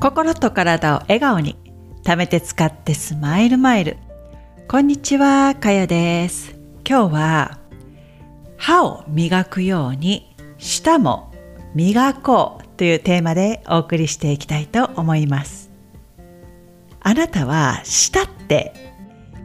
心と体を笑顔に貯めて使ってスマイルマイル。こんにちはかよです。今日は歯を磨くように舌も磨こうというテーマでお送りしていきたいと思います。あなたは舌って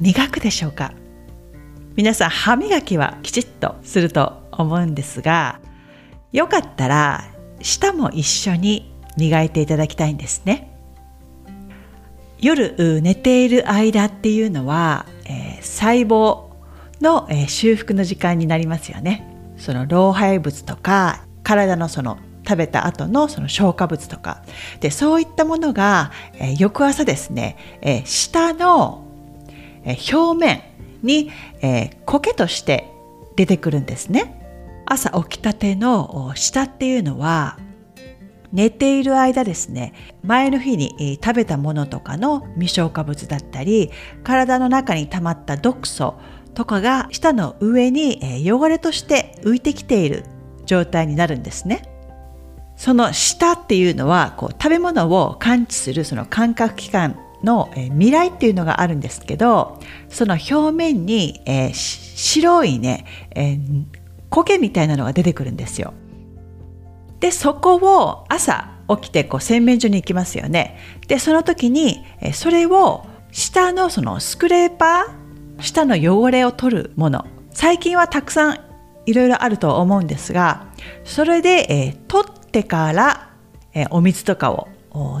磨くでしょうか？皆さん歯磨きはきちっとすると思うんですがよかったら舌も一緒に磨いていただきたいんですね。夜寝ている間っていうのは、えー、細胞の、えー、修復の時間になりますよね。その老廃物とか体のその食べた後のその消化物とか。でそういったものが、えー、翌朝ですね、えー、下の、えー、表面に、えー、苔として出てくるんですね。朝起きたての下っていうのは寝ている間ですね前の日に食べたものとかの未消化物だったり体の中に溜まった毒素とかが舌の上に汚れとして浮いてきている状態になるんですね。その舌っていうのはこう食べ物を感知するその感覚器官の、え未来っていうのがあるんですけどその表面に、えー、白いね、えー、苔みたいなのが出てくるんですよ。でそこを朝起きてこう洗面所に行きますよね。でその時にそれを下のそのスクレーパー下の汚れを取るもの最近はたくさんいろいろあると思うんですがそれで、えー、取ってから、えー、お水とかを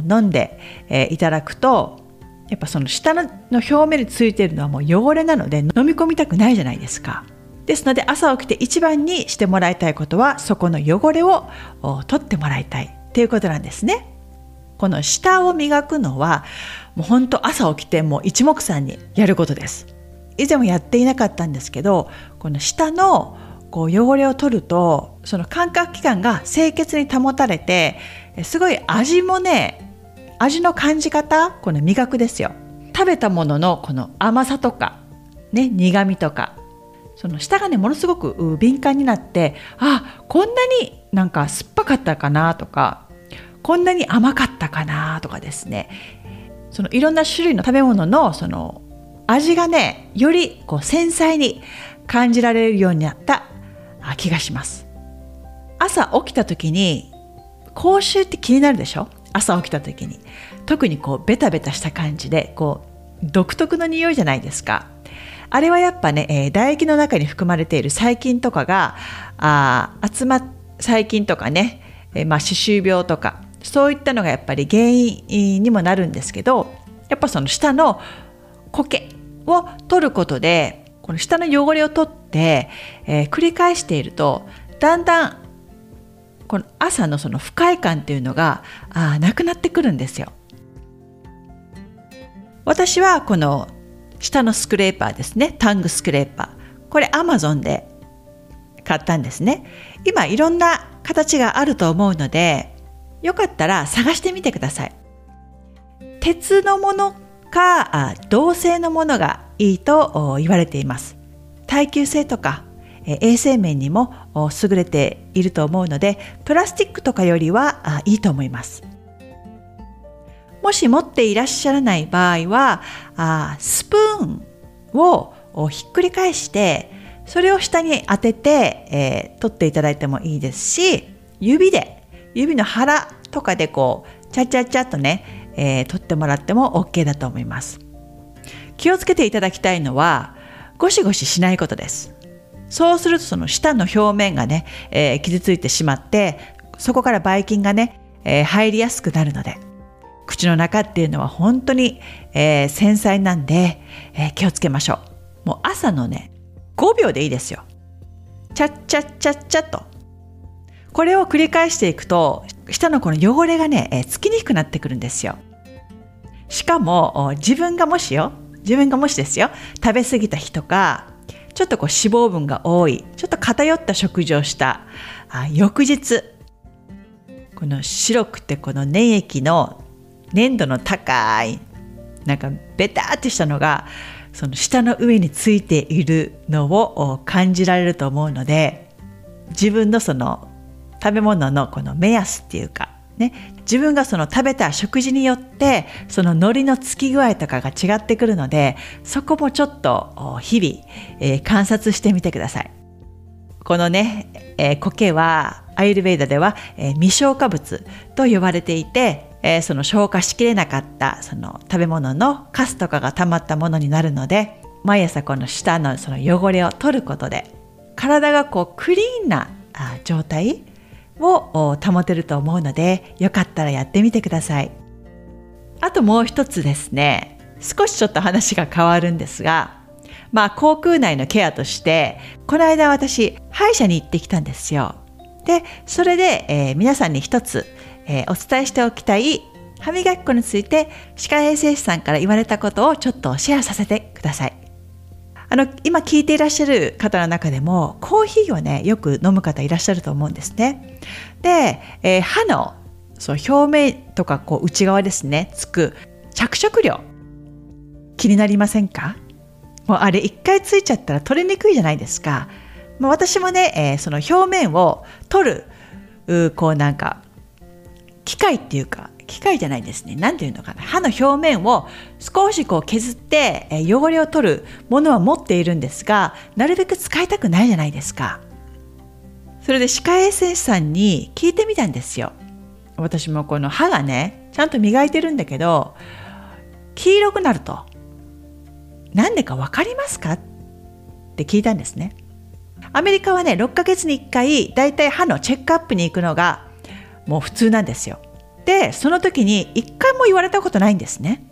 飲んで、えー、いただくとやっぱその下の表面についているのはもう汚れなので飲み込みたくないじゃないですか。ですので朝起きて一番にしてもらいたいことはそこの汚れを取ってもらいたいということなんですね。この舌を磨くのはもう本当朝起きてもう一目散にやることです。以前もやっていなかったんですけどこの舌のこう汚れを取るとその感覚器官が清潔に保たれてすごい味もね味の感じ方この味覚ですよ食べたもののこの甘さとかね苦味とかその舌がねものすごく敏感になってあこんなになんか酸っぱかったかなとかこんなに甘かったかなとかですね。そのいろんな種類の食べ物のその味がねよりこう繊細に感じられるようになった気がします。朝起きた時に口臭って気になるでしょ？朝起きた時に。特にこうベタベタした感じでこう独特の匂いじゃないですか。あれはやっぱね、えー、唾液の中に含まれている細菌とかがあ集まっ細菌とかね、えー、まあ、歯周病とかそういったのがやっぱり原因にもなるんですけどやっぱその下の苔を取ることでこの下の汚れを取って、えー、繰り返しているとだんだんこの朝のその不快感っていうのがあなくなってくるんですよ。私はこの下のスクレーパーですね。タングスクレーパー。これアマゾンで買ったんですね。今いろんな形があると思うのでよかったら探してみてください。鉄のものか銅製のものがいいと言われています。耐久性とか衛生面にも優れていると思うのでプラスチックとかよりはいいと思います。もし持っていらっしゃらない場合はあスプーンをひっくり返してそれを下に当てて、えー、取っていただいてもいいですし指で指の腹とかでこうチャチャチャとね、えー、取ってもらっても OK だと思います。気をつけていただきたいのはゴシゴシしないことです。そうするとその舌の表面がね、えー、傷ついてしまってそこからばい菌がね、えー、入りやすくなるので口の中っていうのは本当に、えー、繊細なんで、えー、気をつけましょう。もう朝のね、5秒でいいですよ。チャッチャッチャッチャッと。これを繰り返していくと、舌のこの汚れがね、えー、つきにくくなってくるんですよ。しかも、自分がもしよ、自分がもしですよ、食べ過ぎた日とか、ちょっとこう脂肪分が多い、ちょっと偏った食事をしたあ翌日、この白くてこの粘液の粘度の高いなんかベタってしたのがその舌の上についているのを感じられると思うので自分のその食べ物のこの目安っていうかね、自分がその食べた食事によってその海苔のつき具合とかが違ってくるのでそこもちょっと日々、えー、観察してみてください。このね、えー、苔はアイルベイダでは、えー、未消化物と呼ばれていて、えー、その消化しきれなかったその食べ物のカスとかが溜まったものになるので毎朝この舌のその汚れを取ることで体がこうクリーンな状態を保てると思うのでよかったらやってみてください。あともう一つですね。少しちょっと話が変わるんですがまあ口腔内のケアとしてこの間私歯医者に行ってきたんですよ。でそれで、えー、皆さんに一つ、えー、お伝えしておきたい歯磨き粉について歯科衛生士さんから言われたことをちょっとシェアさせてください。あの今聞いていらっしゃる方の中でもコーヒーをねよく飲む方いらっしゃると思うんですね。で、えー、歯のそう表面とかこう内側ですねつく着色料気になりませんか？もうあれ一回ついちゃったら取りにくいじゃないですか。まあ、私もね、えー、その表面を取るこうなんか機械っていうか機械じゃないですね。何て言うのかな。歯の表面を少しこう削って、え汚れを取るものは持っているんですが、なるべく使いたくないじゃないですか。それで歯科衛生士さんに聞いてみたんですよ。私もこの歯がね、ちゃんと磨いてるんだけど、黄色くなると。なんでか分かりますか？って聞いたんですね。アメリカはね、6ヶ月に1回、だいたい歯のチェックアップに行くのがもう普通なんですよ。でその時に一回も言われたことないんですね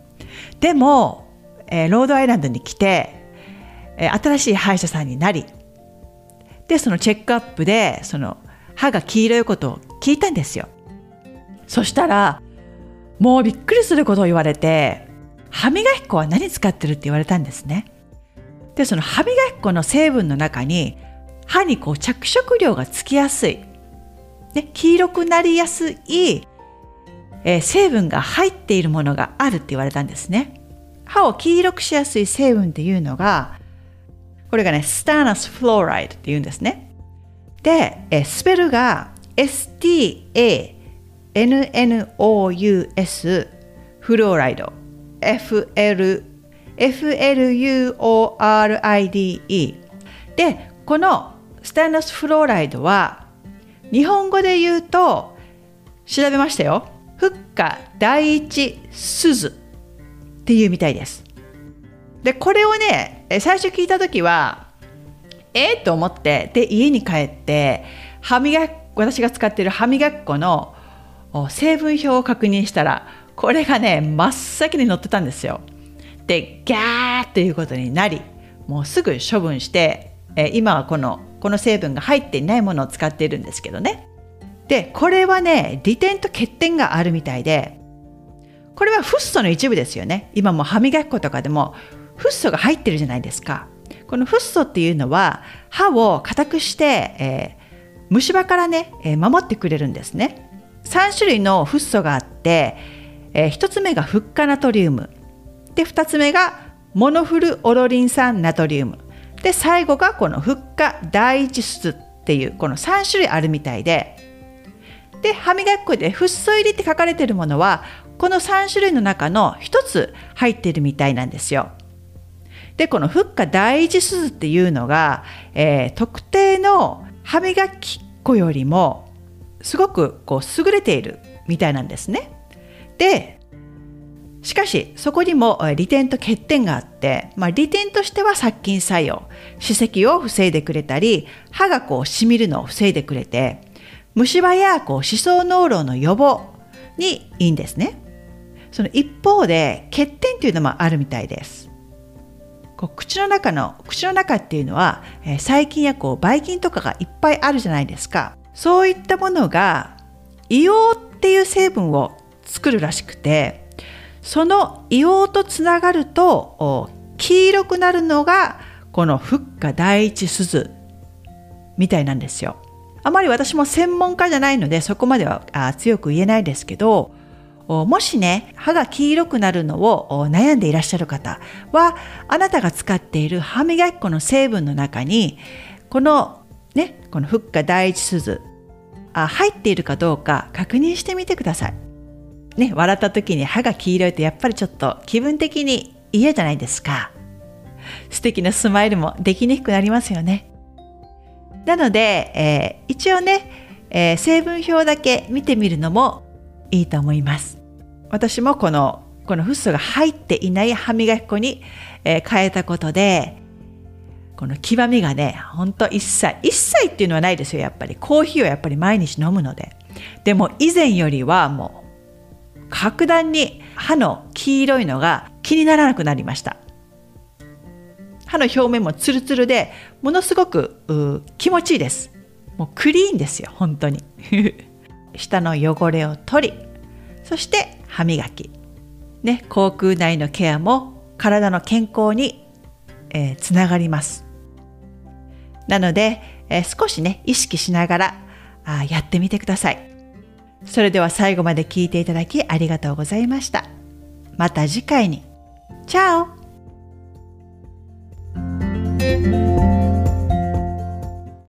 でも、えー、ロードアイランドに来て、えー、新しい歯医者さんになりでそのチェックアップでその歯が黄色いことを聞いたんですよそしたらもうびっくりすることを言われて歯磨き粉は何使ってるって言われたんですねでその歯磨き粉の成分の中に歯にこう着色料がつきやすいで黄色くなりやすいえー、成分が入っているものがあるって言われたんですね。歯を黄色くしやすい成分っていうのが、これがね、スターナスフローライドっていうんですね。で、えー、スペルが STANNOUS フローライド FL FLUORIDE でこのスターナスフローライドは日本語で言うと調べましたよフッカ第一鈴っていうみたいです。でこれをね最初聞いた時はえー、と思ってで家に帰って歯磨き私が使っている歯磨き粉の成分表を確認したらこれがね真っ先に載ってたんですよ。でギャーっていうことになりもうすぐ処分して、え今はこのこの成分が入っていないものを使っているんですけどね。でこれはね利点と欠点があるみたいでこれはフッ素の一部ですよね今も歯磨き粉とかでもフッ素が入ってるじゃないですかこのフッ素っていうのは歯を硬くして、えー、虫歯からね、えー、守ってくれるんですね3種類のフッ素があって、えー、1つ目がフッ化ナトリウムで2つ目がモノフルオロリン酸ナトリウムで最後がこのフッ化第一質っていうこの3種類あるみたいでで歯磨き粉でフッ素入りって書かれているものはこの3種類の中の1つ入っているみたいなんですよ。でこのフッ化第一鈴っていうのが、えー、特定の歯磨き粉よりもすごくこう優れているみたいなんですね。でしかしそこにも利点と欠点があって、まあ、利点としては殺菌作用歯石を防いでくれたり歯がこうしみるのを防いでくれて虫歯やこう歯槽膿漏の予防にいいんですね。その一方で欠点というのもあるみたいです。こう口の中の口の中っていうのは、えー、細菌やこうばい菌とかがいっぱいあるじゃないですか。そういったものが硫黄っていう成分を作るらしくてその硫黄とつながると黄色くなるのがこのフッ化第一鈴みたいなんですよ。あまり私も専門家じゃないのでそこまでは強く言えないですけどもしね歯が黄色くなるのを悩んでいらっしゃる方はあなたが使っている歯磨き粉の成分の中にこのねこのフッ化第一鈴あ入っているかどうか確認してみてください。ね、笑った時に歯が黄色いとやっぱりちょっと気分的に嫌じゃないですか。素敵なスマイルもできにくくなりますよね。なので、えー、一応ね、えー、成分表だけ見てみるのもいいと思います。私もこのこのフッ素が入っていない歯磨き粉に、えー、変えたことでこの極みがねほんと一切一切っていうのはないですよやっぱりコーヒーをやっぱり毎日飲むのででも以前よりはもう格段に歯の黄色いのが気にならなくなりました。歯の表面もツルツルでものすごく気持ちいいです。もうクリーンですよ本当に。舌の汚れを取りそして歯磨き。ね口腔内のケアも体の健康に、えー、つながります。なので、えー、少しね意識しながらあやってみてください。それでは最後まで聞いていただきありがとうございました。また次回に。チャオ。